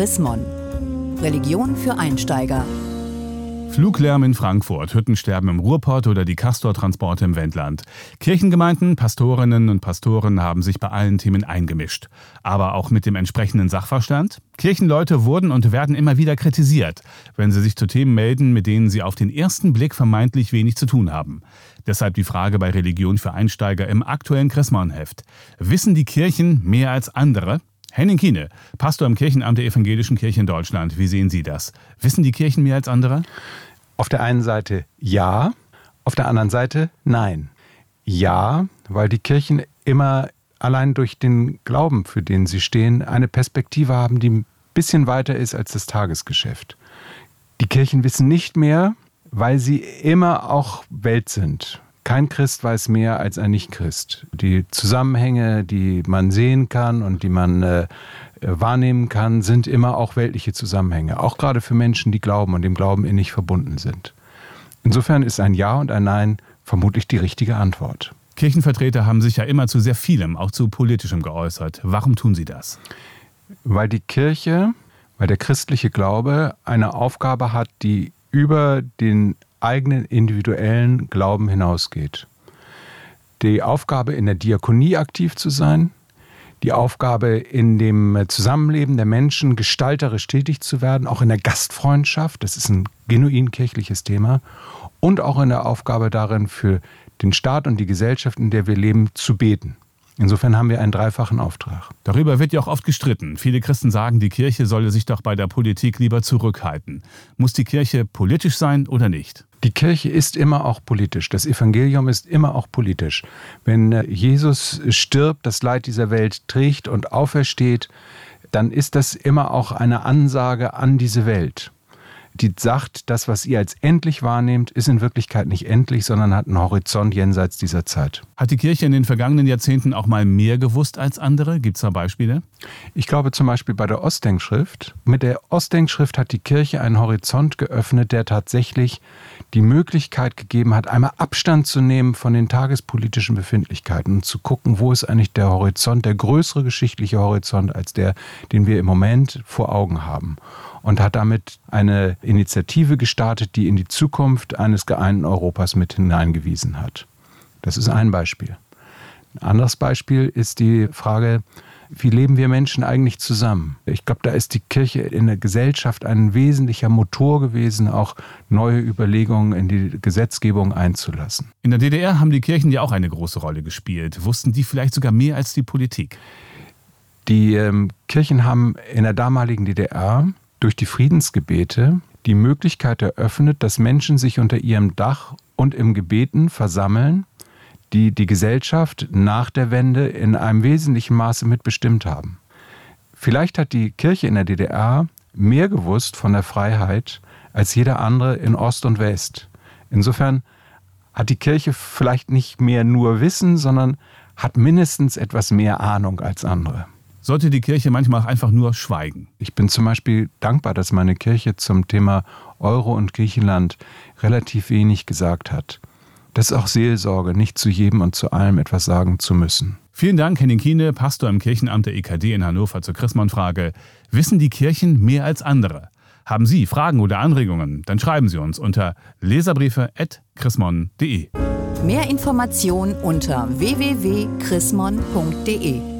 Chris Mon. Religion für Einsteiger. Fluglärm in Frankfurt, Hüttensterben im Ruhrpott oder die Castortransporte im Wendland. Kirchengemeinden, Pastorinnen und Pastoren haben sich bei allen Themen eingemischt. Aber auch mit dem entsprechenden Sachverstand. Kirchenleute wurden und werden immer wieder kritisiert, wenn sie sich zu Themen melden, mit denen sie auf den ersten Blick vermeintlich wenig zu tun haben. Deshalb die Frage bei Religion für Einsteiger im aktuellen Chrismon-Heft. Wissen die Kirchen mehr als andere? Henning Kiene, Pastor im Kirchenamt der Evangelischen Kirche in Deutschland. Wie sehen Sie das? Wissen die Kirchen mehr als andere? Auf der einen Seite ja, auf der anderen Seite nein. Ja, weil die Kirchen immer allein durch den Glauben, für den sie stehen, eine Perspektive haben, die ein bisschen weiter ist als das Tagesgeschäft. Die Kirchen wissen nicht mehr, weil sie immer auch Welt sind. Kein Christ weiß mehr als ein Nicht-Christ. Die Zusammenhänge, die man sehen kann und die man äh, wahrnehmen kann, sind immer auch weltliche Zusammenhänge. Auch gerade für Menschen, die glauben und dem Glauben innig verbunden sind. Insofern ist ein Ja und ein Nein vermutlich die richtige Antwort. Kirchenvertreter haben sich ja immer zu sehr vielem, auch zu politischem geäußert. Warum tun sie das? Weil die Kirche, weil der christliche Glaube eine Aufgabe hat, die über den eigenen individuellen Glauben hinausgeht. Die Aufgabe in der Diakonie aktiv zu sein, die Aufgabe in dem Zusammenleben der Menschen gestalterisch tätig zu werden, auch in der Gastfreundschaft, das ist ein genuin kirchliches Thema, und auch in der Aufgabe darin, für den Staat und die Gesellschaft, in der wir leben, zu beten. Insofern haben wir einen dreifachen Auftrag. Darüber wird ja auch oft gestritten. Viele Christen sagen, die Kirche solle sich doch bei der Politik lieber zurückhalten. Muss die Kirche politisch sein oder nicht? Die Kirche ist immer auch politisch. Das Evangelium ist immer auch politisch. Wenn äh, Jesus stirbt, das Leid dieser Welt trägt und aufersteht, dann ist das immer auch eine Ansage an diese Welt die sagt, das, was ihr als endlich wahrnehmt, ist in Wirklichkeit nicht endlich, sondern hat einen Horizont jenseits dieser Zeit. Hat die Kirche in den vergangenen Jahrzehnten auch mal mehr gewusst als andere? Gibt es da Beispiele? Ich glaube zum Beispiel bei der Ostdenkschrift. Mit der Ostdenkschrift hat die Kirche einen Horizont geöffnet, der tatsächlich die Möglichkeit gegeben hat, einmal Abstand zu nehmen von den tagespolitischen Befindlichkeiten und zu gucken, wo ist eigentlich der Horizont, der größere geschichtliche Horizont als der, den wir im Moment vor Augen haben und hat damit eine Initiative gestartet, die in die Zukunft eines geeinten Europas mit hineingewiesen hat. Das ist ein Beispiel. Ein anderes Beispiel ist die Frage, wie leben wir Menschen eigentlich zusammen? Ich glaube, da ist die Kirche in der Gesellschaft ein wesentlicher Motor gewesen, auch neue Überlegungen in die Gesetzgebung einzulassen. In der DDR haben die Kirchen ja auch eine große Rolle gespielt. Wussten die vielleicht sogar mehr als die Politik? Die ähm, Kirchen haben in der damaligen DDR durch die Friedensgebete die Möglichkeit eröffnet, dass Menschen sich unter ihrem Dach und im Gebeten versammeln, die die Gesellschaft nach der Wende in einem wesentlichen Maße mitbestimmt haben. Vielleicht hat die Kirche in der DDR mehr gewusst von der Freiheit als jeder andere in Ost und West. Insofern hat die Kirche vielleicht nicht mehr nur Wissen, sondern hat mindestens etwas mehr Ahnung als andere sollte die Kirche manchmal auch einfach nur schweigen. Ich bin zum Beispiel dankbar, dass meine Kirche zum Thema Euro und Griechenland relativ wenig gesagt hat. Das ist auch Seelsorge, nicht zu jedem und zu allem etwas sagen zu müssen. Vielen Dank, Henning Kiene, Pastor im Kirchenamt der EKD in Hannover zur Chrismon-Frage. Wissen die Kirchen mehr als andere? Haben Sie Fragen oder Anregungen? Dann schreiben Sie uns unter leserbriefe.chrismon.de. Mehr Informationen unter www.chrismon.de